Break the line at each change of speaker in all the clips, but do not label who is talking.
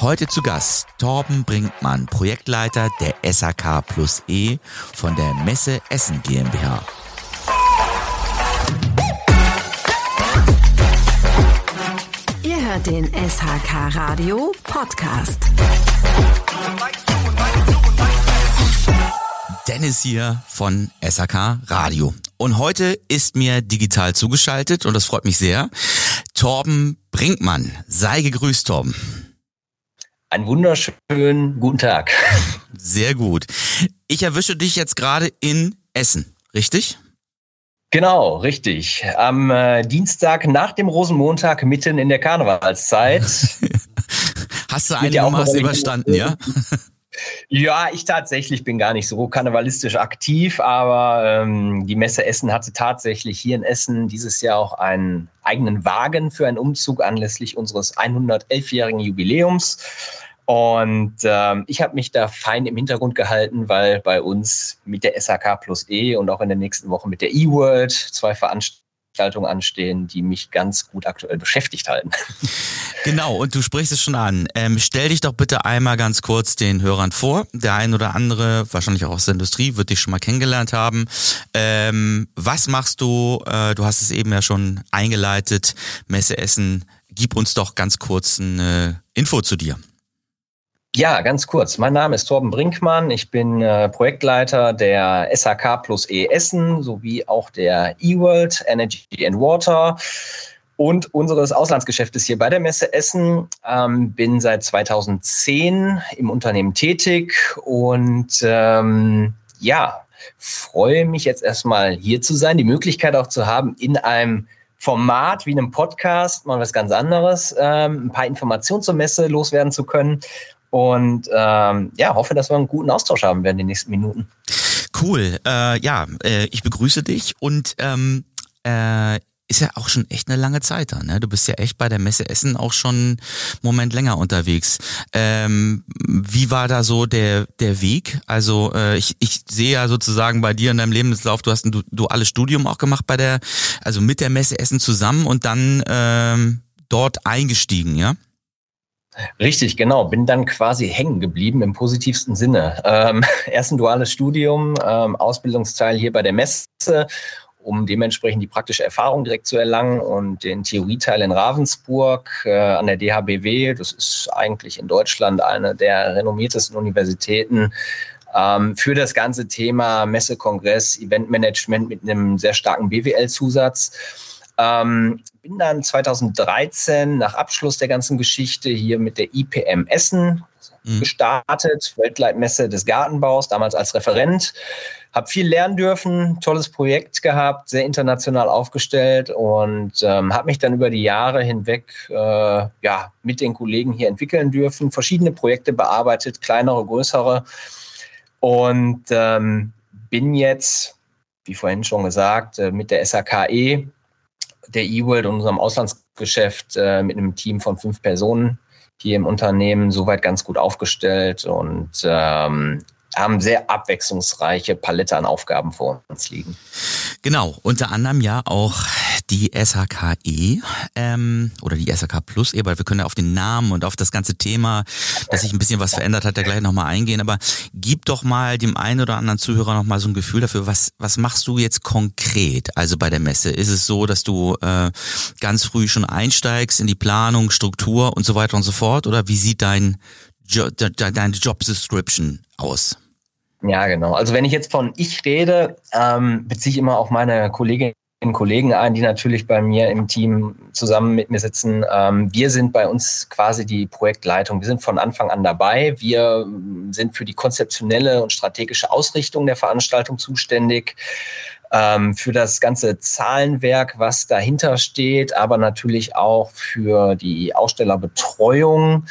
Heute zu Gast Torben Brinkmann, Projektleiter der SAK Plus E von der Messe Essen GmbH.
Ihr hört den SHK Radio Podcast.
Dennis hier von SAK Radio. Und heute ist mir digital zugeschaltet und das freut mich sehr. Torben Brinkmann. Sei gegrüßt, Torben.
Einen wunderschönen guten Tag.
Sehr gut. Ich erwische dich jetzt gerade in Essen, richtig?
Genau, richtig. Am äh, Dienstag nach dem Rosenmontag mitten in der Karnevalszeit.
Hast du einigermaßen überstanden, ja?
Ja, ich tatsächlich bin gar nicht so karnevalistisch aktiv, aber ähm, die Messe Essen hatte tatsächlich hier in Essen dieses Jahr auch einen eigenen Wagen für einen Umzug anlässlich unseres 111-jährigen Jubiläums. Und ähm, ich habe mich da fein im Hintergrund gehalten, weil bei uns mit der SAK plus E und auch in der nächsten Woche mit der eWorld zwei Veranstaltungen anstehen, die mich ganz gut aktuell beschäftigt halten.
Genau, und du sprichst es schon an. Ähm, stell dich doch bitte einmal ganz kurz den Hörern vor. Der ein oder andere, wahrscheinlich auch aus der Industrie, wird dich schon mal kennengelernt haben. Ähm, was machst du? Äh, du hast es eben ja schon eingeleitet. Messe Essen. Gib uns doch ganz kurz eine Info zu dir.
Ja, ganz kurz. Mein Name ist Torben Brinkmann. Ich bin äh, Projektleiter der SHK plus E Essen sowie auch der eWorld Energy and Water und unseres Auslandsgeschäftes hier bei der Messe Essen. Ähm, bin seit 2010 im Unternehmen tätig und ähm, ja, freue mich jetzt erstmal hier zu sein, die Möglichkeit auch zu haben, in einem Format wie einem Podcast mal was ganz anderes, ähm, ein paar Informationen zur Messe loswerden zu können und ähm, ja, hoffe, dass wir einen guten Austausch haben werden in den nächsten Minuten.
Cool. Äh, ja, äh, ich begrüße dich und ähm, äh, ist ja auch schon echt eine lange Zeit da, ne? Du bist ja echt bei der Messe Essen auch schon einen Moment länger unterwegs. Ähm, wie war da so der, der Weg? Also äh, ich, ich sehe ja sozusagen bei dir in deinem Lebenslauf, du hast ein duales Studium auch gemacht bei der, also mit der Messe Essen zusammen und dann ähm, dort eingestiegen, ja?
Richtig, genau. Bin dann quasi hängen geblieben im positivsten Sinne. Ähm, erst ein duales Studium, ähm, Ausbildungsteil hier bei der Messe, um dementsprechend die praktische Erfahrung direkt zu erlangen und den Theorieteil in Ravensburg äh, an der DHBW. Das ist eigentlich in Deutschland eine der renommiertesten Universitäten ähm, für das ganze Thema Messe, Kongress, Eventmanagement mit einem sehr starken BWL-Zusatz. Ähm, bin dann 2013 nach Abschluss der ganzen Geschichte hier mit der IPM Essen mhm. gestartet, Weltleitmesse des Gartenbaus, damals als Referent. Habe viel lernen dürfen, tolles Projekt gehabt, sehr international aufgestellt und ähm, habe mich dann über die Jahre hinweg äh, ja, mit den Kollegen hier entwickeln dürfen, verschiedene Projekte bearbeitet, kleinere, größere und ähm, bin jetzt, wie vorhin schon gesagt, äh, mit der SAKE der eWorld und unserem Auslandsgeschäft äh, mit einem Team von fünf Personen hier im Unternehmen soweit ganz gut aufgestellt und ähm, haben sehr abwechslungsreiche Palette an Aufgaben vor uns liegen.
Genau, unter anderem ja auch die SHKE ähm, oder die SHK Plus, eh, weil wir können ja auf den Namen und auf das ganze Thema, dass sich ein bisschen was verändert hat, da gleich nochmal eingehen. Aber gib doch mal dem einen oder anderen Zuhörer nochmal so ein Gefühl dafür, was, was machst du jetzt konkret? Also bei der Messe, ist es so, dass du äh, ganz früh schon einsteigst in die Planung, Struktur und so weiter und so fort? Oder wie sieht dein jo deine Job Description aus?
Ja, genau. Also wenn ich jetzt von ich rede, ähm, beziehe ich immer auch meine Kolleginnen und Kollegen ein, die natürlich bei mir im Team zusammen mit mir sitzen. Ähm, wir sind bei uns quasi die Projektleitung. Wir sind von Anfang an dabei. Wir sind für die konzeptionelle und strategische Ausrichtung der Veranstaltung zuständig ähm, für das ganze Zahlenwerk, was dahinter steht, aber natürlich auch für die Ausstellerbetreuung.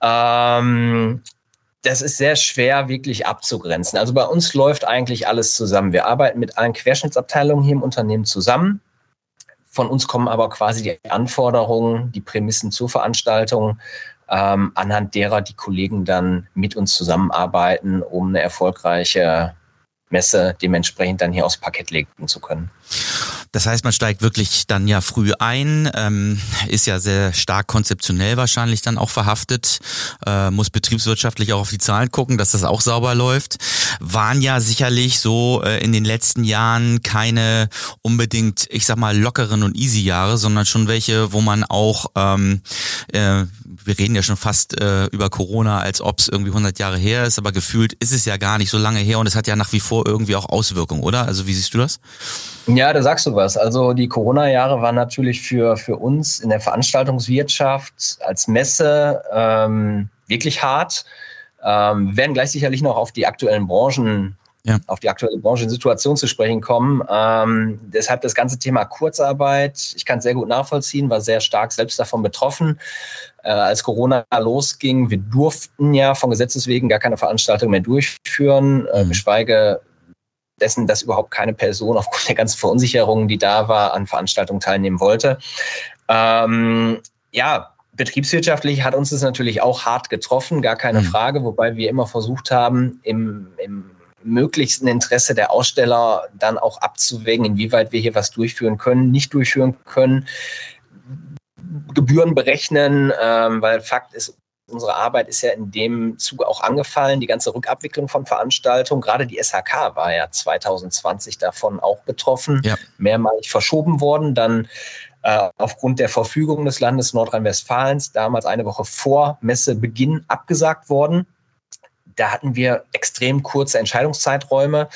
Ähm, das ist sehr schwer wirklich abzugrenzen. Also bei uns läuft eigentlich alles zusammen. Wir arbeiten mit allen Querschnittsabteilungen hier im Unternehmen zusammen. Von uns kommen aber quasi die Anforderungen, die Prämissen zur Veranstaltung, ähm, anhand derer die Kollegen dann mit uns zusammenarbeiten, um eine erfolgreiche Messe dementsprechend dann hier aufs Parkett legen zu können.
Das heißt, man steigt wirklich dann ja früh ein, ähm, ist ja sehr stark konzeptionell wahrscheinlich dann auch verhaftet, äh, muss betriebswirtschaftlich auch auf die Zahlen gucken, dass das auch sauber läuft. Waren ja sicherlich so äh, in den letzten Jahren keine unbedingt, ich sag mal, lockeren und easy Jahre, sondern schon welche, wo man auch, ähm, äh, wir reden ja schon fast äh, über Corona, als ob es irgendwie 100 Jahre her ist, aber gefühlt ist es ja gar nicht so lange her und es hat ja nach wie vor irgendwie auch Auswirkungen, oder? Also wie siehst du das?
Ja, da sagst du was. Also die Corona-Jahre waren natürlich für, für uns in der Veranstaltungswirtschaft als Messe ähm, wirklich hart. Ähm, werden gleich sicherlich noch auf die aktuellen Branchen ja. auf die aktuelle Branchensituation zu sprechen kommen. Ähm, deshalb das ganze Thema Kurzarbeit, ich kann es sehr gut nachvollziehen, war sehr stark selbst davon betroffen. Äh, als Corona losging, wir durften ja von Gesetzes wegen gar keine Veranstaltung mehr durchführen, äh, mhm. geschweige dessen, dass überhaupt keine Person aufgrund der ganzen Verunsicherungen, die da war, an Veranstaltungen teilnehmen wollte. Ähm, ja, betriebswirtschaftlich hat uns das natürlich auch hart getroffen, gar keine mhm. Frage, wobei wir immer versucht haben, im, im möglichsten Interesse der Aussteller dann auch abzuwägen, inwieweit wir hier was durchführen können, nicht durchführen können, Gebühren berechnen, ähm, weil Fakt ist, unsere Arbeit ist ja in dem Zuge auch angefallen, die ganze Rückabwicklung von Veranstaltungen. Gerade die SHK war ja 2020 davon auch betroffen, ja. mehrmalig verschoben worden. Dann äh, aufgrund der Verfügung des Landes Nordrhein-Westfalens damals eine Woche vor Messebeginn abgesagt worden. Da hatten wir extrem kurze Entscheidungszeiträume.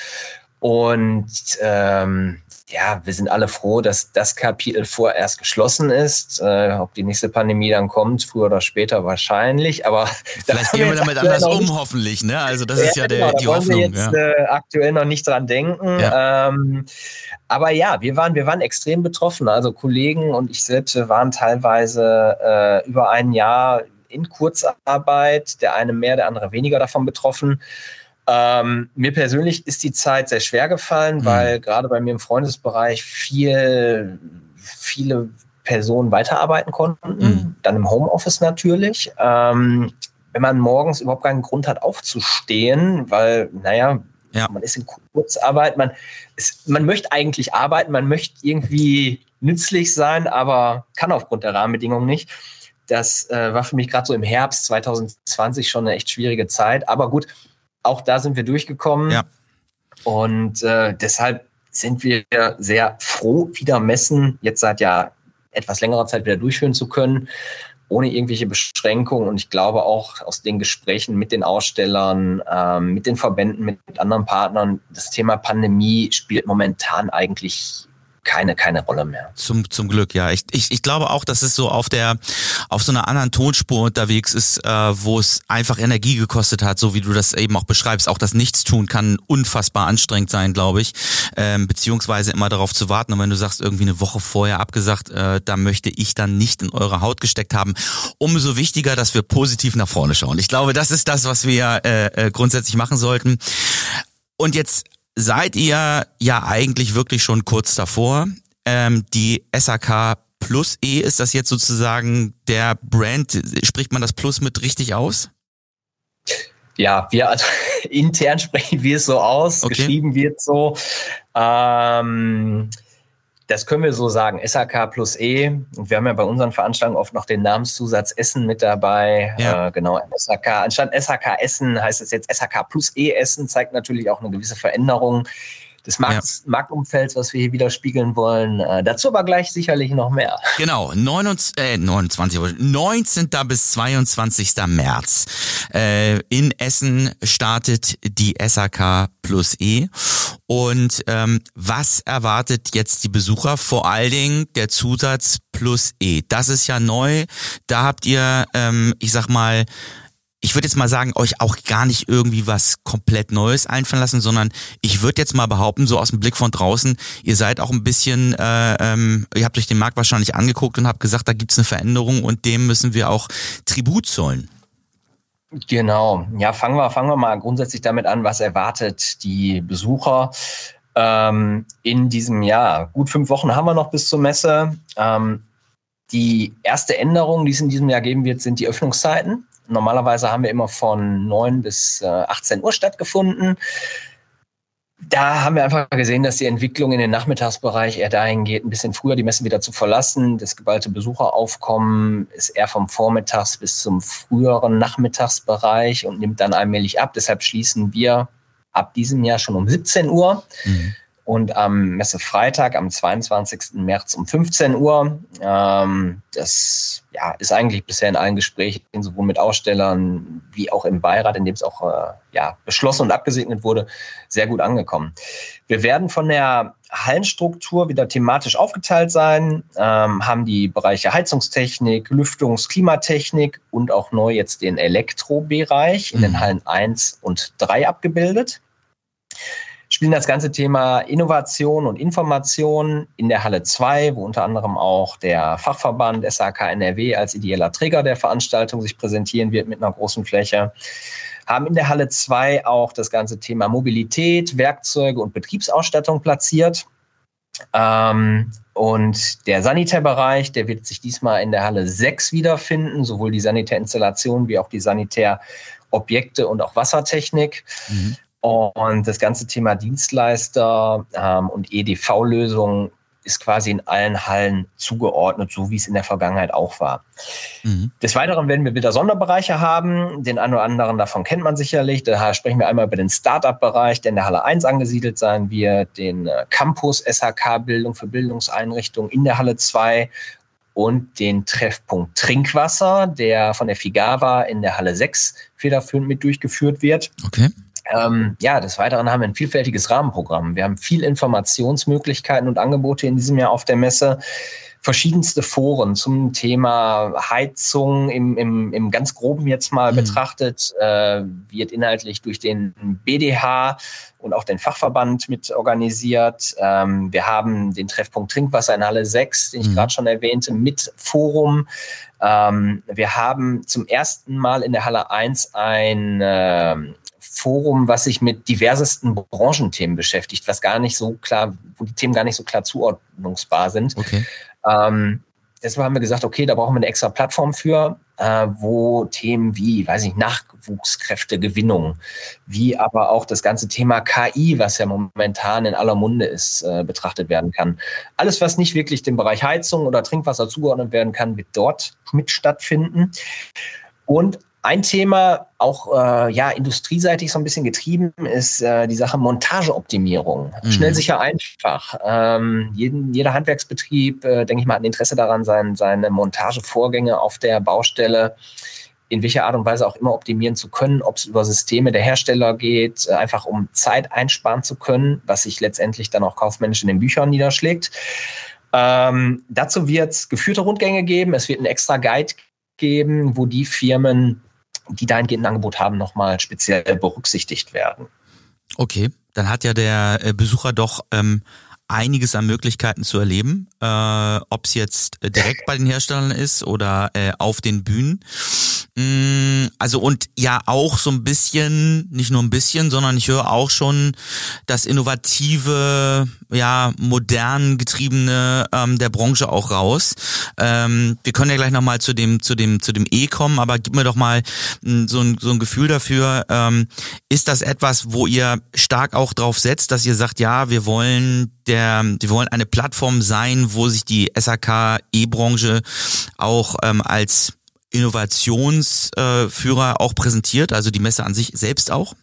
Und ähm, ja, wir sind alle froh, dass das Kapitel vorerst geschlossen ist. Äh, ob die nächste Pandemie dann kommt, früher oder später wahrscheinlich. Aber
vielleicht gehen wir damit anders um, nicht, hoffentlich. Ne? Also das ja, ist ja der, genau, die da Hoffnung.
Wir jetzt ja. äh, aktuell noch nicht dran denken. Ja. Ähm, aber ja, wir waren, wir waren extrem betroffen. Also Kollegen und ich selbst waren teilweise äh, über ein Jahr in Kurzarbeit, der eine mehr, der andere weniger davon betroffen. Ähm, mir persönlich ist die Zeit sehr schwer gefallen, mhm. weil gerade bei mir im Freundesbereich viel, viele Personen weiterarbeiten konnten, mhm. dann im Homeoffice natürlich. Ähm, wenn man morgens überhaupt keinen Grund hat, aufzustehen, weil, naja, ja. man ist in Kurzarbeit, man, ist, man möchte eigentlich arbeiten, man möchte irgendwie nützlich sein, aber kann aufgrund der Rahmenbedingungen nicht. Das äh, war für mich gerade so im Herbst 2020 schon eine echt schwierige Zeit. Aber gut, auch da sind wir durchgekommen. Ja. Und äh, deshalb sind wir sehr froh, wieder Messen jetzt seit ja etwas längerer Zeit wieder durchführen zu können, ohne irgendwelche Beschränkungen. Und ich glaube auch aus den Gesprächen mit den Ausstellern, ähm, mit den Verbänden, mit anderen Partnern, das Thema Pandemie spielt momentan eigentlich keine, keine Rolle mehr.
Zum, zum Glück, ja. Ich, ich, ich glaube auch, dass es so auf der, auf so einer anderen Tonspur unterwegs ist, äh, wo es einfach Energie gekostet hat, so wie du das eben auch beschreibst. Auch das Nichtstun kann unfassbar anstrengend sein, glaube ich. Ähm, beziehungsweise immer darauf zu warten. Und wenn du sagst, irgendwie eine Woche vorher abgesagt, äh, da möchte ich dann nicht in eure Haut gesteckt haben. Umso wichtiger, dass wir positiv nach vorne schauen. Ich glaube, das ist das, was wir äh, äh, grundsätzlich machen sollten. Und jetzt seid ihr ja eigentlich wirklich schon kurz davor. Ähm, die SAK Plus E, ist das jetzt sozusagen der Brand? Spricht man das Plus mit richtig aus?
Ja, wir also intern sprechen wir es so aus, okay. geschrieben wird so. Ähm, das können wir so sagen. SAK plus E. Und wir haben ja bei unseren Veranstaltungen oft noch den Namenszusatz Essen mit dabei. Ja. Äh, genau, SAK. Anstatt SAK Essen heißt es jetzt SAK plus E Essen, zeigt natürlich auch eine gewisse Veränderung des Markt, ja. Marktumfelds, was wir hier widerspiegeln wollen. Äh, dazu aber gleich sicherlich noch mehr.
Genau, 29, äh, 29 19. bis 22. März. Äh, in Essen startet die SAK plus E. Und ähm, was erwartet jetzt die Besucher? Vor allen Dingen der Zusatz plus E. Das ist ja neu. Da habt ihr, ähm, ich sag mal, ich würde jetzt mal sagen, euch auch gar nicht irgendwie was komplett Neues einfallen lassen, sondern ich würde jetzt mal behaupten, so aus dem Blick von draußen, ihr seid auch ein bisschen, äh, ähm, ihr habt euch den Markt wahrscheinlich angeguckt und habt gesagt, da gibt's eine Veränderung und dem müssen wir auch Tribut zollen.
Genau. Ja, fangen wir, fangen wir mal grundsätzlich damit an, was erwartet die Besucher ähm, in diesem Jahr. Gut fünf Wochen haben wir noch bis zur Messe. Ähm, die erste Änderung, die es in diesem Jahr geben wird, sind die Öffnungszeiten. Normalerweise haben wir immer von 9 bis 18 äh, Uhr stattgefunden. Da haben wir einfach gesehen, dass die Entwicklung in den Nachmittagsbereich eher dahin geht, ein bisschen früher die Messe wieder zu verlassen. Das geballte Besucheraufkommen ist eher vom Vormittags bis zum früheren Nachmittagsbereich und nimmt dann allmählich ab. Deshalb schließen wir ab diesem Jahr schon um 17 Uhr. Mhm und am Messefreitag, am 22. März um 15 Uhr. Ähm, das ja, ist eigentlich bisher in allen Gesprächen, sowohl mit Ausstellern wie auch im Beirat, in dem es auch äh, ja, beschlossen und abgesegnet wurde, sehr gut angekommen. Wir werden von der Hallenstruktur wieder thematisch aufgeteilt sein, ähm, haben die Bereiche Heizungstechnik, Lüftungs-, Klimatechnik und auch neu jetzt den Elektrobereich in den mhm. Hallen 1 und 3 abgebildet spielen das ganze Thema Innovation und Information in der Halle 2, wo unter anderem auch der Fachverband SAK NRW als ideeller Träger der Veranstaltung sich präsentieren wird mit einer großen Fläche. Haben in der Halle 2 auch das ganze Thema Mobilität, Werkzeuge und Betriebsausstattung platziert. Ähm, und der Sanitärbereich, der wird sich diesmal in der Halle 6 wiederfinden, sowohl die Sanitärinstallation wie auch die Sanitärobjekte und auch Wassertechnik. Mhm. Und das ganze Thema Dienstleister ähm, und EDV-Lösungen ist quasi in allen Hallen zugeordnet, so wie es in der Vergangenheit auch war. Mhm. Des Weiteren werden wir wieder Sonderbereiche haben. Den einen oder anderen davon kennt man sicherlich. Da sprechen wir einmal über den Startup-Bereich, der in der Halle 1 angesiedelt sein wird, den äh, Campus SHK Bildung für Bildungseinrichtungen in der Halle 2 und den Treffpunkt Trinkwasser, der von der Figava in der Halle 6 federführend mit durchgeführt wird.
Okay.
Ähm, ja, des Weiteren haben wir ein vielfältiges Rahmenprogramm. Wir haben viel Informationsmöglichkeiten und Angebote in diesem Jahr auf der Messe. Verschiedenste Foren zum Thema Heizung im, im, im ganz groben jetzt mal mhm. betrachtet, äh, wird inhaltlich durch den BDH und auch den Fachverband mit organisiert. Ähm, wir haben den Treffpunkt Trinkwasser in Halle 6, den ich mhm. gerade schon erwähnte, mit Forum. Ähm, wir haben zum ersten Mal in der Halle 1 ein äh, Forum, was sich mit diversesten Branchenthemen beschäftigt, was gar nicht so klar, wo die Themen gar nicht so klar zuordnungsbar sind.
Okay.
Ähm, deshalb haben wir gesagt, okay, da brauchen wir eine extra Plattform für, äh, wo Themen wie, weiß ich, Nachwuchskräftegewinnung, wie aber auch das ganze Thema KI, was ja momentan in aller Munde ist, äh, betrachtet werden kann. Alles, was nicht wirklich dem Bereich Heizung oder Trinkwasser zugeordnet werden kann, wird dort mit stattfinden. Und ein Thema, auch äh, ja industrieseitig so ein bisschen getrieben, ist äh, die Sache Montageoptimierung. Mhm. Schnell, sicher, einfach. Ähm, jeden, jeder Handwerksbetrieb, äh, denke ich mal, hat ein Interesse daran, sein, seine Montagevorgänge auf der Baustelle in welcher Art und Weise auch immer optimieren zu können, ob es über Systeme der Hersteller geht, äh, einfach um Zeit einsparen zu können, was sich letztendlich dann auch kaufmännisch in den Büchern niederschlägt. Ähm, dazu wird es geführte Rundgänge geben. Es wird einen extra Guide geben, wo die Firmen die dahingehend ein Angebot haben, nochmal speziell berücksichtigt werden.
Okay, dann hat ja der äh, Besucher doch ähm, einiges an Möglichkeiten zu erleben, äh, ob es jetzt direkt bei den Herstellern ist oder äh, auf den Bühnen. Mm, also und ja auch so ein bisschen, nicht nur ein bisschen, sondern ich höre auch schon das innovative, ja modern getriebene ähm, der Branche auch raus. Ähm, wir können ja gleich nochmal zu dem zu dem zu dem E kommen, aber gib mir doch mal mm, so ein, so ein Gefühl dafür. Ähm, ist das etwas, wo ihr stark auch drauf setzt, dass ihr sagt, ja, wir wollen der, wir wollen eine Plattform sein, wo sich die SAK E-Branche auch ähm, als Innovationsführer auch präsentiert, also die Messe an sich selbst auch?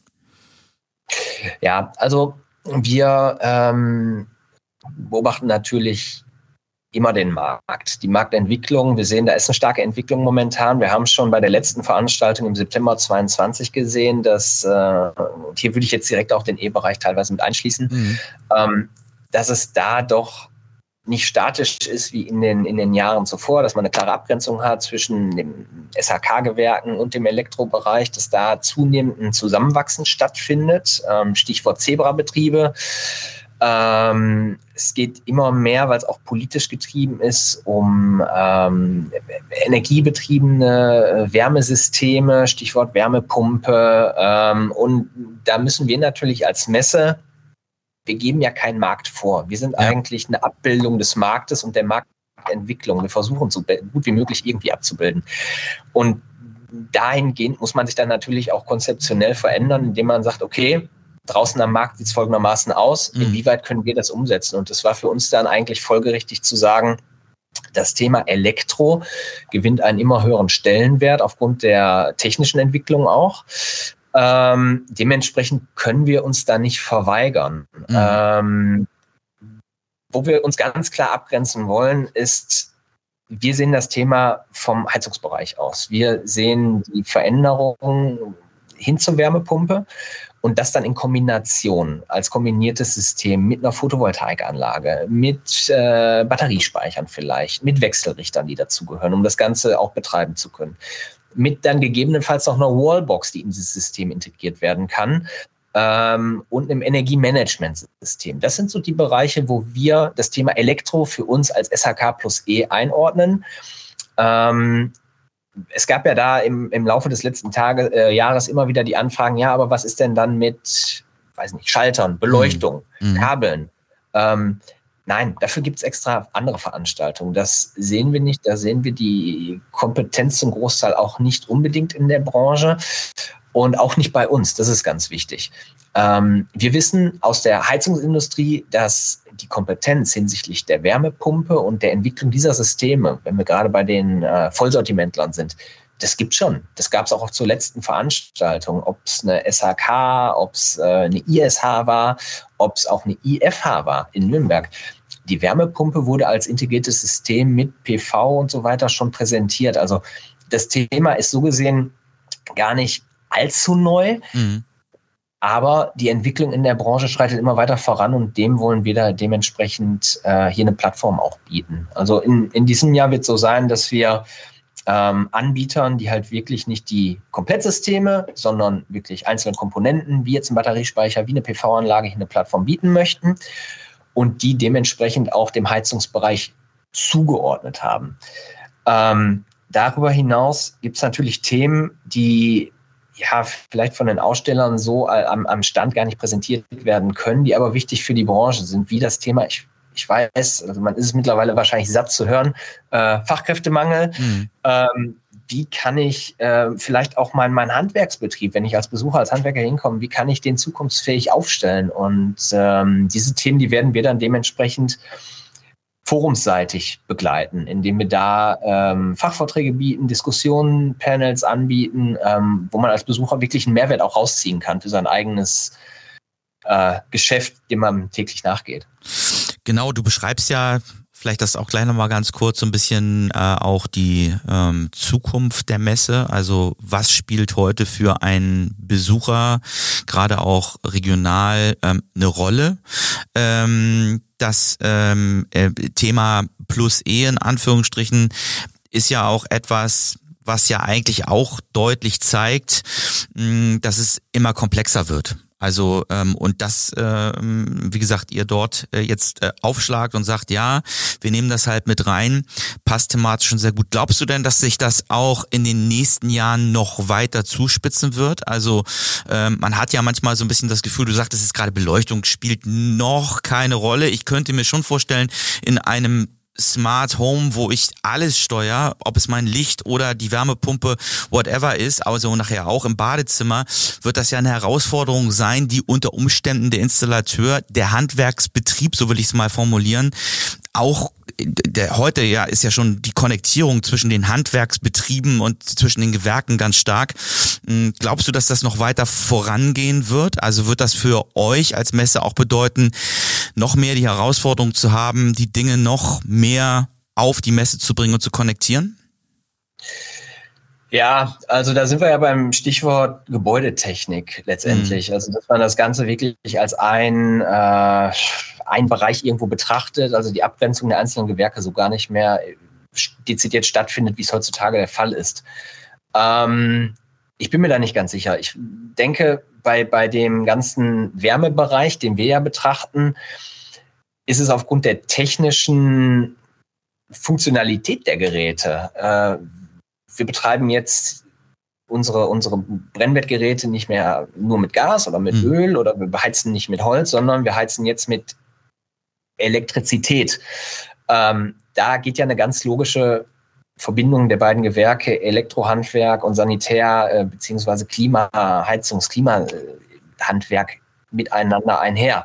Ja, also wir ähm, beobachten natürlich immer den Markt, die Marktentwicklung. Wir sehen, da ist eine starke Entwicklung momentan. Wir haben schon bei der letzten Veranstaltung im September 22 gesehen, dass, äh, hier würde ich jetzt direkt auch den E-Bereich teilweise mit einschließen, mhm. ähm, dass es da doch nicht statisch ist wie in den, in den Jahren zuvor, dass man eine klare Abgrenzung hat zwischen den SHK-Gewerken und dem Elektrobereich, dass da zunehmend ein Zusammenwachsen stattfindet. Ähm, Stichwort Zebra-Betriebe. Ähm, es geht immer mehr, weil es auch politisch getrieben ist, um ähm, energiebetriebene Wärmesysteme, Stichwort Wärmepumpe. Ähm, und da müssen wir natürlich als Messe wir geben ja keinen Markt vor. Wir sind ja. eigentlich eine Abbildung des Marktes und der Marktentwicklung. Wir versuchen so gut wie möglich irgendwie abzubilden. Und dahingehend muss man sich dann natürlich auch konzeptionell verändern, indem man sagt, okay, draußen am Markt sieht es folgendermaßen aus. Mhm. Inwieweit können wir das umsetzen? Und das war für uns dann eigentlich folgerichtig zu sagen, das Thema Elektro gewinnt einen immer höheren Stellenwert aufgrund der technischen Entwicklung auch. Ähm, dementsprechend können wir uns da nicht verweigern. Mhm. Ähm, wo wir uns ganz klar abgrenzen wollen, ist, wir sehen das Thema vom Heizungsbereich aus. Wir sehen die Veränderung hin zur Wärmepumpe und das dann in Kombination als kombiniertes System mit einer Photovoltaikanlage, mit äh, Batteriespeichern vielleicht, mit Wechselrichtern, die dazugehören, um das Ganze auch betreiben zu können. Mit dann gegebenenfalls noch einer Wallbox, die in dieses System integriert werden kann, ähm, und einem Energiemanagementsystem. Das sind so die Bereiche, wo wir das Thema Elektro für uns als SHK plus E einordnen. Ähm, es gab ja da im, im Laufe des letzten Tage, äh, Jahres immer wieder die Anfragen, ja, aber was ist denn dann mit, weiß nicht, Schaltern, Beleuchtung, mhm. Kabeln? Ähm, nein, dafür gibt es extra andere Veranstaltungen. Das sehen wir nicht. Da sehen wir die Kompetenz zum Großteil auch nicht unbedingt in der Branche und auch nicht bei uns. Das ist ganz wichtig. Ähm, wir wissen aus der Heizungsindustrie, dass die Kompetenz hinsichtlich der Wärmepumpe und der Entwicklung dieser Systeme, wenn wir gerade bei den äh, Vollsortimentlern sind, das gibt schon. Das gab es auch zur letzten Veranstaltung, ob es eine SHK, ob es äh, eine ISH war, ob es auch eine IFH war in Nürnberg. Die Wärmepumpe wurde als integriertes System mit PV und so weiter schon präsentiert. Also das Thema ist so gesehen gar nicht allzu neu. Mhm. Aber die Entwicklung in der Branche schreitet immer weiter voran und dem wollen wir da dementsprechend äh, hier eine Plattform auch bieten. Also in, in diesem Jahr wird es so sein, dass wir ähm, Anbietern, die halt wirklich nicht die Komplettsysteme, sondern wirklich einzelne Komponenten, wie jetzt ein Batteriespeicher, wie eine PV-Anlage, hier eine Plattform bieten möchten und die dementsprechend auch dem Heizungsbereich zugeordnet haben. Ähm, darüber hinaus gibt es natürlich Themen, die ja, vielleicht von den Ausstellern so am, am Stand gar nicht präsentiert werden können, die aber wichtig für die Branche sind, wie das Thema, ich, ich weiß, also man ist es mittlerweile wahrscheinlich satt zu hören, äh, Fachkräftemangel. Mhm. Ähm, wie kann ich äh, vielleicht auch mal meinen Handwerksbetrieb, wenn ich als Besucher, als Handwerker hinkomme, wie kann ich den zukunftsfähig aufstellen? Und ähm, diese Themen, die werden wir dann dementsprechend forumseitig begleiten, indem wir da ähm, Fachvorträge bieten, Diskussionen, Panels anbieten, ähm, wo man als Besucher wirklich einen Mehrwert auch rausziehen kann für sein eigenes äh, Geschäft, dem man täglich nachgeht.
Genau, du beschreibst ja Vielleicht das auch gleich nochmal ganz kurz so ein bisschen äh, auch die ähm, Zukunft der Messe. Also was spielt heute für einen Besucher, gerade auch regional, ähm, eine Rolle? Ähm, das ähm, äh, Thema Plus E in Anführungsstrichen ist ja auch etwas, was ja eigentlich auch deutlich zeigt, mh, dass es immer komplexer wird. Also ähm, und das, ähm, wie gesagt, ihr dort äh, jetzt äh, aufschlagt und sagt, ja, wir nehmen das halt mit rein, passt thematisch schon sehr gut. Glaubst du denn, dass sich das auch in den nächsten Jahren noch weiter zuspitzen wird? Also ähm, man hat ja manchmal so ein bisschen das Gefühl, du sagtest es gerade, Beleuchtung spielt noch keine Rolle. Ich könnte mir schon vorstellen, in einem Smart Home, wo ich alles steuere, ob es mein Licht oder die Wärmepumpe, whatever ist, also nachher auch im Badezimmer, wird das ja eine Herausforderung sein, die unter Umständen der Installateur, der Handwerksbetrieb, so will ich es mal formulieren, auch der, heute ja ist ja schon die Konnektierung zwischen den Handwerksbetrieben und zwischen den Gewerken ganz stark. Hm, glaubst du, dass das noch weiter vorangehen wird? Also wird das für euch als Messe auch bedeuten, noch mehr die Herausforderung zu haben, die Dinge noch mehr auf die Messe zu bringen und zu konnektieren?
Ja, also da sind wir ja beim Stichwort Gebäudetechnik letztendlich. Mhm. Also dass man das Ganze wirklich als ein, äh, ein Bereich irgendwo betrachtet, also die Abgrenzung der einzelnen Gewerke so gar nicht mehr dezidiert stattfindet, wie es heutzutage der Fall ist. Ähm, ich bin mir da nicht ganz sicher. Ich denke, bei, bei dem ganzen Wärmebereich, den wir ja betrachten, ist es aufgrund der technischen Funktionalität der Geräte, äh, wir betreiben jetzt unsere, unsere Brennwertgeräte nicht mehr nur mit Gas oder mit mhm. Öl oder wir beheizen nicht mit Holz, sondern wir heizen jetzt mit Elektrizität. Ähm, da geht ja eine ganz logische Verbindung der beiden Gewerke, Elektrohandwerk und Sanitär- äh, beziehungsweise Klima, Heizungs-, Klimahandwerk miteinander einher.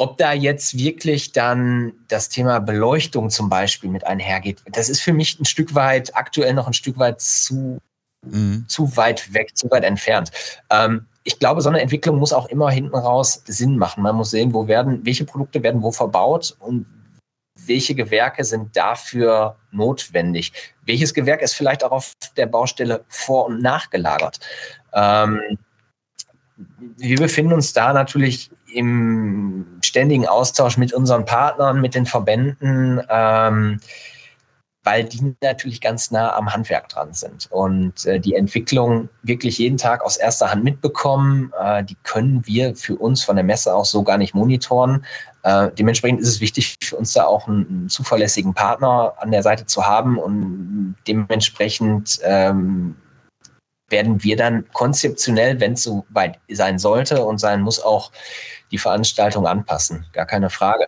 Ob da jetzt wirklich dann das Thema Beleuchtung zum Beispiel mit einhergeht, das ist für mich ein Stück weit, aktuell noch ein Stück weit zu, mhm. zu weit weg, zu weit entfernt. Ähm, ich glaube, so eine Entwicklung muss auch immer hinten raus Sinn machen. Man muss sehen, wo werden, welche Produkte werden wo verbaut und welche Gewerke sind dafür notwendig. Welches Gewerk ist vielleicht auch auf der Baustelle vor- und nachgelagert? Ähm, wir befinden uns da natürlich im ständigen Austausch mit unseren Partnern, mit den Verbänden, ähm, weil die natürlich ganz nah am Handwerk dran sind und äh, die Entwicklung wirklich jeden Tag aus erster Hand mitbekommen. Äh, die können wir für uns von der Messe auch so gar nicht monitoren. Äh, dementsprechend ist es wichtig für uns da auch einen, einen, zuverlässigen Partner an der Seite zu haben und dementsprechend ähm, werden wir dann konzeptionell, wenn es so weit sein sollte und sein muss, auch die Veranstaltung anpassen. Gar keine Frage.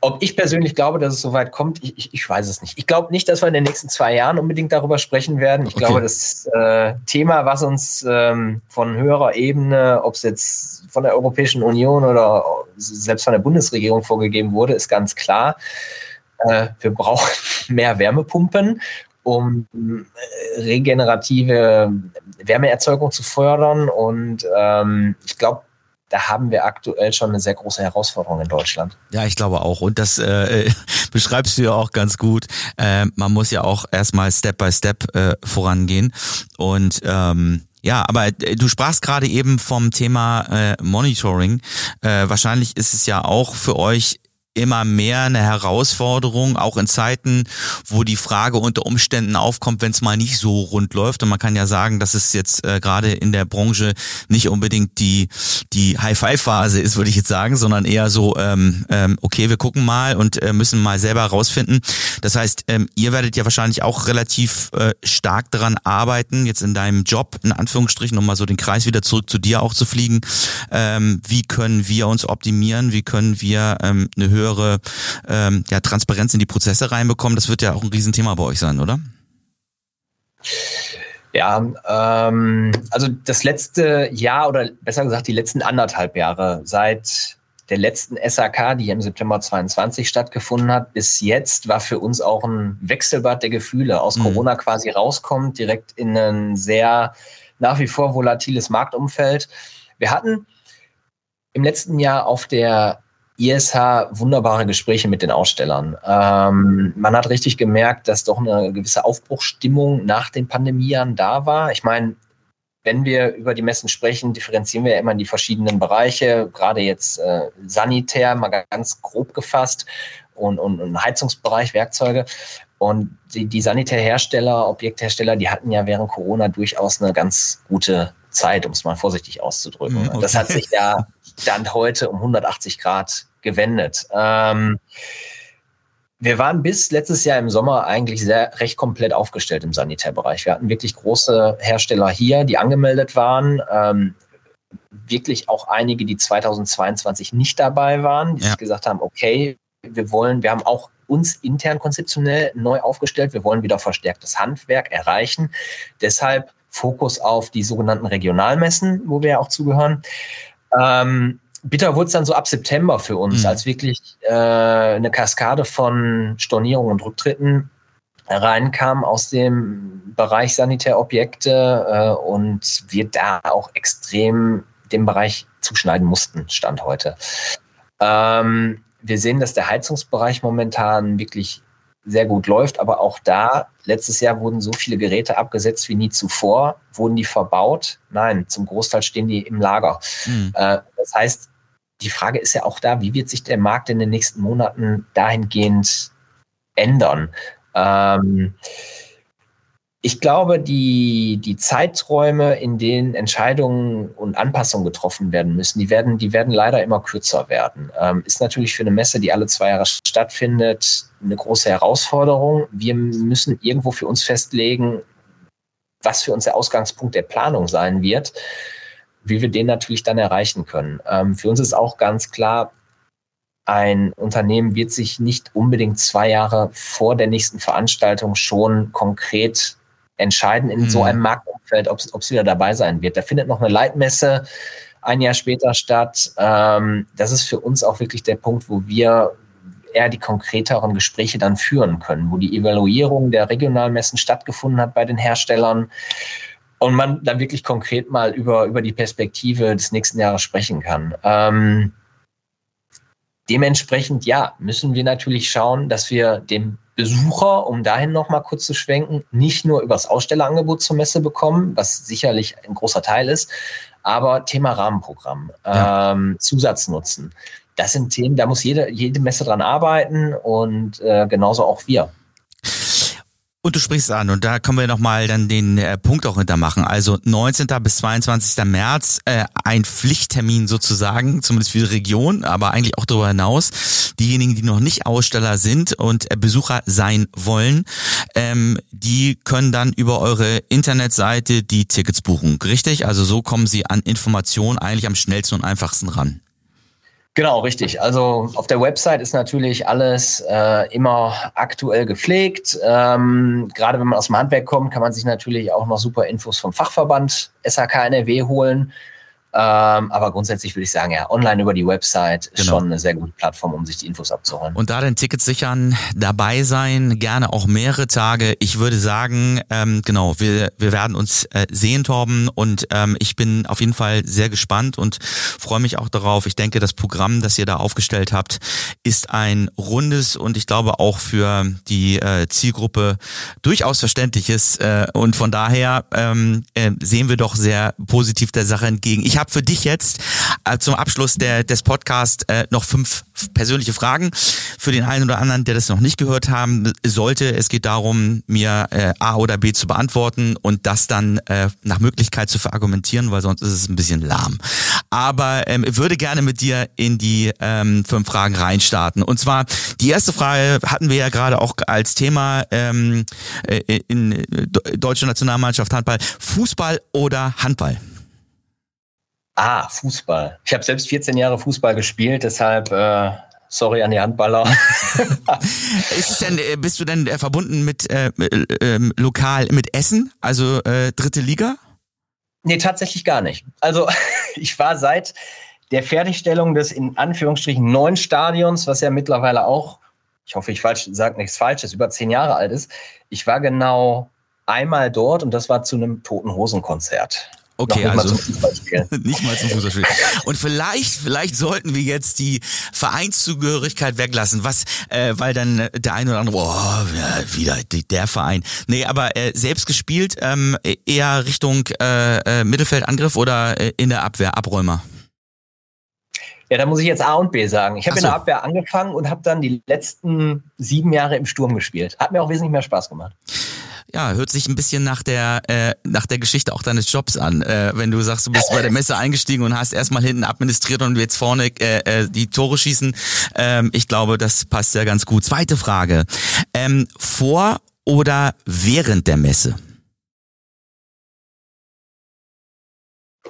Ob ich persönlich glaube, dass es so weit kommt, ich, ich, ich weiß es nicht. Ich glaube nicht, dass wir in den nächsten zwei Jahren unbedingt darüber sprechen werden. Ich okay. glaube, das äh, Thema, was uns ähm, von höherer Ebene, ob es jetzt von der Europäischen Union oder selbst von der Bundesregierung vorgegeben wurde, ist ganz klar. Äh, wir brauchen mehr Wärmepumpen um äh, regenerative Wärmeerzeugung zu fördern. Und ähm, ich glaube, da haben wir aktuell schon eine sehr große Herausforderung in Deutschland.
Ja, ich glaube auch. Und das äh, beschreibst du ja auch ganz gut. Äh, man muss ja auch erstmal Step by Step äh, vorangehen. Und ähm, ja, aber äh, du sprachst gerade eben vom Thema äh, Monitoring. Äh, wahrscheinlich ist es ja auch für euch immer mehr eine Herausforderung, auch in Zeiten, wo die Frage unter Umständen aufkommt, wenn es mal nicht so rund läuft. Und man kann ja sagen, dass es jetzt äh, gerade in der Branche nicht unbedingt die, die High-Five-Phase ist, würde ich jetzt sagen, sondern eher so, ähm, ähm, okay, wir gucken mal und äh, müssen mal selber rausfinden. Das heißt, ähm, ihr werdet ja wahrscheinlich auch relativ äh, stark daran arbeiten, jetzt in deinem Job, in Anführungsstrichen, um mal so den Kreis wieder zurück zu dir auch zu fliegen. Ähm, wie können wir uns optimieren? Wie können wir ähm, eine höhere höhere ähm, ja, Transparenz in die Prozesse reinbekommen. Das wird ja auch ein Riesenthema bei euch sein, oder?
Ja, ähm, also das letzte Jahr oder besser gesagt die letzten anderthalb Jahre seit der letzten SAK, die im September 22 stattgefunden hat, bis jetzt war für uns auch ein Wechselbad der Gefühle. Aus mhm. Corona quasi rauskommt, direkt in ein sehr nach wie vor volatiles Marktumfeld. Wir hatten im letzten Jahr auf der ISH wunderbare Gespräche mit den Ausstellern. Ähm, man hat richtig gemerkt, dass doch eine gewisse Aufbruchstimmung nach den Pandemiejahren da war. Ich meine, wenn wir über die Messen sprechen, differenzieren wir ja immer in die verschiedenen Bereiche, gerade jetzt äh, sanitär, mal ganz grob gefasst, und, und, und Heizungsbereich, Werkzeuge. Und die, die Sanitärhersteller, Objekthersteller, die hatten ja während Corona durchaus eine ganz gute Zeit, um es mal vorsichtig auszudrücken. Mhm, okay. Das hat sich ja dann heute um 180 Grad gewendet. Ähm, wir waren bis letztes Jahr im Sommer eigentlich sehr recht komplett aufgestellt im Sanitärbereich. Wir hatten wirklich große Hersteller hier, die angemeldet waren. Ähm, wirklich auch einige, die 2022 nicht dabei waren, die ja. gesagt haben, okay, wir wollen, wir haben auch uns intern konzeptionell neu aufgestellt. Wir wollen wieder verstärktes Handwerk erreichen. Deshalb Fokus auf die sogenannten Regionalmessen, wo wir ja auch zugehören. Ähm, bitter wurde es dann so ab September für uns, mhm. als wirklich äh, eine Kaskade von Stornierungen und Rücktritten reinkam aus dem Bereich Sanitärobjekte äh, und wir da auch extrem dem Bereich zuschneiden mussten, Stand heute. Ähm, wir sehen, dass der Heizungsbereich momentan wirklich sehr gut läuft, aber auch da, letztes Jahr wurden so viele Geräte abgesetzt wie nie zuvor. Wurden die verbaut? Nein, zum Großteil stehen die im Lager. Mhm. Äh, das heißt, die Frage ist ja auch da, wie wird sich der Markt in den nächsten Monaten dahingehend ändern? Ähm, ich glaube, die, die Zeiträume, in denen Entscheidungen und Anpassungen getroffen werden müssen, die werden, die werden leider immer kürzer werden. Ähm, ist natürlich für eine Messe, die alle zwei Jahre stattfindet, eine große Herausforderung. Wir müssen irgendwo für uns festlegen, was für uns der Ausgangspunkt der Planung sein wird, wie wir den natürlich dann erreichen können. Ähm, für uns ist auch ganz klar, ein Unternehmen wird sich nicht unbedingt zwei Jahre vor der nächsten Veranstaltung schon konkret entscheiden in mhm. so einem Marktumfeld, ob es wieder dabei sein wird. Da findet noch eine Leitmesse ein Jahr später statt. Ähm, das ist für uns auch wirklich der Punkt, wo wir eher die konkreteren Gespräche dann führen können, wo die Evaluierung der Regionalmessen stattgefunden hat bei den Herstellern und man dann wirklich konkret mal über, über die Perspektive des nächsten Jahres sprechen kann. Ähm, dementsprechend, ja, müssen wir natürlich schauen, dass wir dem Besucher, um dahin noch mal kurz zu schwenken, nicht nur über das Ausstellerangebot zur Messe bekommen, was sicherlich ein großer Teil ist, aber Thema Rahmenprogramm, ja. ähm, Zusatznutzen das sind Themen, da muss jede, jede Messe dran arbeiten und äh, genauso auch wir.
Und du sprichst an und da können wir nochmal dann den äh, Punkt auch hintermachen. Also 19. bis 22. März äh, ein Pflichttermin sozusagen, zumindest für die Region, aber eigentlich auch darüber hinaus. Diejenigen, die noch nicht Aussteller sind und äh, Besucher sein wollen, ähm, die können dann über eure Internetseite die Tickets buchen. Richtig? Also so kommen sie an Informationen eigentlich am schnellsten und einfachsten ran.
Genau, richtig. Also auf der Website ist natürlich alles äh, immer aktuell gepflegt. Ähm, gerade wenn man aus dem Handwerk kommt, kann man sich natürlich auch noch super Infos vom Fachverband SAK NRW holen. Ähm, aber grundsätzlich würde ich sagen, ja, online über die Website ist genau. schon eine sehr gute Plattform, um sich die Infos abzuholen.
Und da den Tickets sichern, dabei sein, gerne auch mehrere Tage. Ich würde sagen, ähm, genau, wir, wir werden uns äh, sehen, Torben. Und ähm, ich bin auf jeden Fall sehr gespannt und freue mich auch darauf. Ich denke, das Programm, das ihr da aufgestellt habt, ist ein rundes und ich glaube auch für die äh, Zielgruppe durchaus verständliches. Äh, und von daher ähm, äh, sehen wir doch sehr positiv der Sache entgegen. Ich habe für dich jetzt äh, zum Abschluss der, des Podcasts äh, noch fünf persönliche Fragen für den einen oder anderen, der das noch nicht gehört haben sollte. Es geht darum, mir äh, A oder B zu beantworten und das dann äh, nach Möglichkeit zu verargumentieren, weil sonst ist es ein bisschen lahm. Aber ähm, würde gerne mit dir in die ähm, fünf Fragen reinstarten. Und zwar die erste Frage hatten wir ja gerade auch als Thema ähm, äh, in deutsche Nationalmannschaft Handball. Fußball oder Handball?
Ah, Fußball. Ich habe selbst 14 Jahre Fußball gespielt, deshalb äh, sorry an die Handballer.
Ist es denn, äh, bist du denn äh, verbunden mit äh, äh, lokal mit Essen, also äh, dritte Liga?
Nee, tatsächlich gar nicht. Also ich war seit der Fertigstellung des in Anführungsstrichen neuen Stadions, was ja mittlerweile auch, ich hoffe, ich falsch, sage nichts Falsches, über zehn Jahre alt ist. Ich war genau einmal dort und das war zu einem Toten Hosen Konzert.
Okay, also nicht mal zum Fußballspiel. Und vielleicht, vielleicht sollten wir jetzt die Vereinszugehörigkeit weglassen, was, äh, weil dann der eine oder andere, oh, ja, wieder der Verein. Nee, aber äh, selbst gespielt, ähm, eher Richtung äh, äh, Mittelfeldangriff oder äh, in der Abwehr, Abräumer?
Ja, da muss ich jetzt A und B sagen. Ich habe so. in der Abwehr angefangen und habe dann die letzten sieben Jahre im Sturm gespielt. Hat mir auch wesentlich mehr Spaß gemacht
ja, hört sich ein bisschen nach der, äh, nach der Geschichte auch deines Jobs an. Äh, wenn du sagst, du bist bei der Messe eingestiegen und hast erstmal hinten administriert und jetzt vorne äh, äh, die Tore schießen. Ähm, ich glaube, das passt ja ganz gut. Zweite Frage. Ähm, vor oder während der Messe?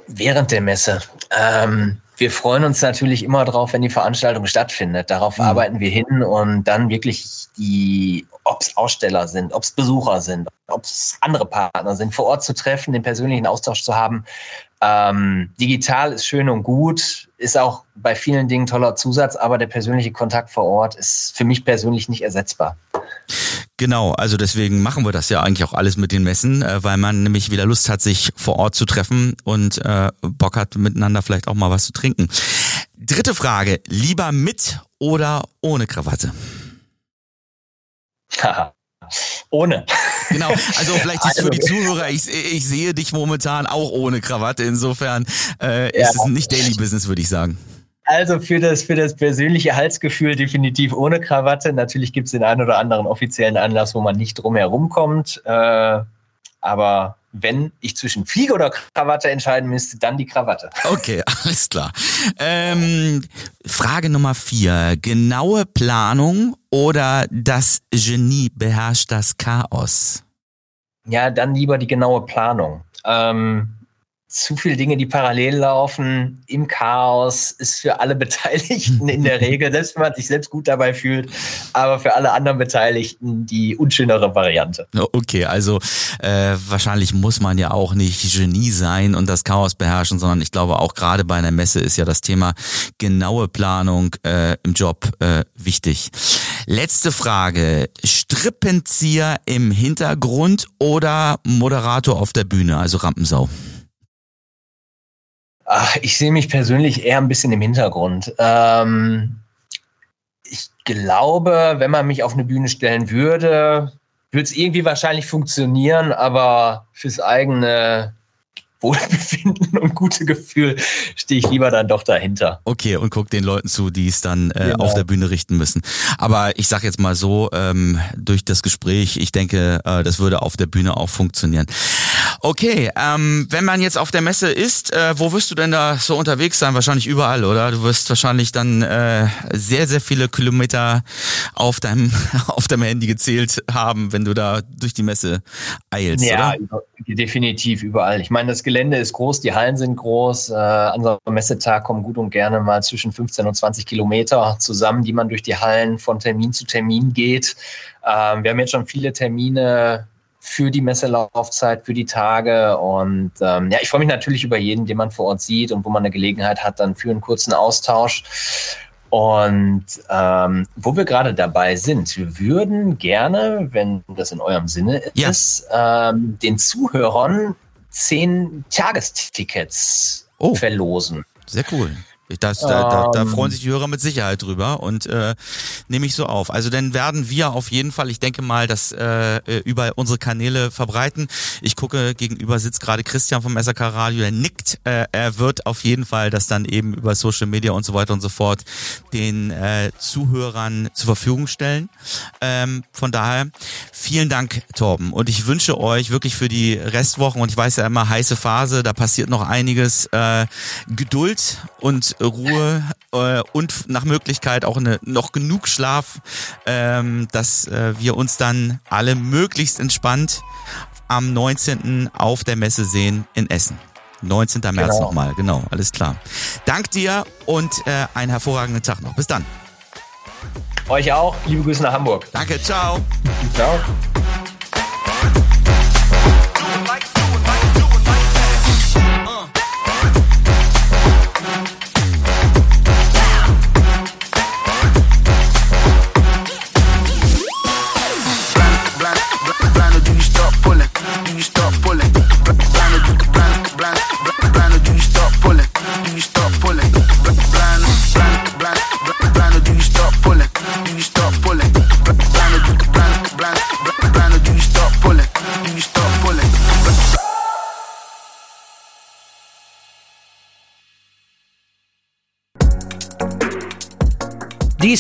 Während der Messe. Ähm, wir freuen uns natürlich immer drauf, wenn die Veranstaltung stattfindet. Darauf mhm. arbeiten wir hin und dann wirklich die, ob es Aussteller sind, ob es Besucher sind, ob es andere Partner sind, vor Ort zu treffen, den persönlichen Austausch zu haben. Ähm, digital ist schön und gut, ist auch bei vielen Dingen toller Zusatz, aber der persönliche Kontakt vor Ort ist für mich persönlich nicht ersetzbar.
Genau, also deswegen machen wir das ja eigentlich auch alles mit den Messen, äh, weil man nämlich wieder Lust hat, sich vor Ort zu treffen und äh, Bock hat, miteinander vielleicht auch mal was zu trinken. Dritte Frage, lieber mit oder ohne Krawatte?
ohne.
Genau, also vielleicht ist für die also Zuhörer, ich, ich sehe dich momentan auch ohne Krawatte, insofern äh, ist ja. es nicht Daily Business, würde ich sagen.
Also für das, für das persönliche Halsgefühl definitiv ohne Krawatte. Natürlich gibt es den einen oder anderen offiziellen Anlass, wo man nicht drum herum kommt. Äh, aber wenn ich zwischen Fliege oder Krawatte entscheiden müsste, dann die Krawatte.
Okay, alles klar. Ähm, Frage Nummer vier. Genaue Planung oder das Genie beherrscht das Chaos?
Ja, dann lieber die genaue Planung. Ähm, zu viele Dinge, die parallel laufen, im Chaos, ist für alle Beteiligten in der Regel, selbst wenn man sich selbst gut dabei fühlt, aber für alle anderen Beteiligten die unschönere Variante.
Okay, also äh, wahrscheinlich muss man ja auch nicht Genie sein und das Chaos beherrschen, sondern ich glaube auch gerade bei einer Messe ist ja das Thema genaue Planung äh, im Job äh, wichtig. Letzte Frage. Strippenzieher im Hintergrund oder Moderator auf der Bühne, also Rampensau?
Ach, ich sehe mich persönlich eher ein bisschen im Hintergrund. Ähm, ich glaube, wenn man mich auf eine Bühne stellen würde, würde es irgendwie wahrscheinlich funktionieren, aber fürs eigene Wohlbefinden und gute Gefühl stehe ich lieber dann doch dahinter.
Okay, und guck den Leuten zu, die es dann äh, genau. auf der Bühne richten müssen. Aber ich sage jetzt mal so, ähm, durch das Gespräch, ich denke, äh, das würde auf der Bühne auch funktionieren. Okay, ähm, wenn man jetzt auf der Messe ist, äh, wo wirst du denn da so unterwegs sein? Wahrscheinlich überall, oder? Du wirst wahrscheinlich dann äh, sehr, sehr viele Kilometer auf deinem, auf deinem Handy gezählt haben, wenn du da durch die Messe eilst,
ja, oder? definitiv überall. Ich meine, das Gelände ist groß, die Hallen sind groß. Äh, an so einem Messetag kommen gut und gerne mal zwischen 15 und 20 Kilometer zusammen, die man durch die Hallen von Termin zu Termin geht. Ähm, wir haben jetzt schon viele Termine für die Messelaufzeit, für die Tage. Und ähm, ja, ich freue mich natürlich über jeden, den man vor Ort sieht und wo man eine Gelegenheit hat, dann für einen kurzen Austausch. Und ähm, wo wir gerade dabei sind, wir würden gerne, wenn das in eurem Sinne ist, ja. ähm, den Zuhörern zehn Tagestickets oh. verlosen.
Sehr cool. Das, da, da, da freuen ähm. sich die Hörer mit Sicherheit drüber und äh, nehme ich so auf. Also dann werden wir auf jeden Fall, ich denke mal, das äh, über unsere Kanäle verbreiten. Ich gucke, gegenüber sitzt gerade Christian vom SRK Radio, der nickt. Äh, er wird auf jeden Fall das dann eben über Social Media und so weiter und so fort den äh, Zuhörern zur Verfügung stellen. Ähm, von daher vielen Dank, Torben. Und ich wünsche euch wirklich für die Restwochen, und ich weiß ja immer, heiße Phase, da passiert noch einiges, äh, Geduld und Ruhe äh, und nach Möglichkeit auch eine, noch genug Schlaf, ähm, dass äh, wir uns dann alle möglichst entspannt am 19. auf der Messe sehen in Essen. 19. März genau. nochmal, genau, alles klar. Dank dir und äh, einen hervorragenden Tag noch. Bis dann.
Euch auch. Liebe Grüße nach Hamburg.
Danke, ciao.
Ciao.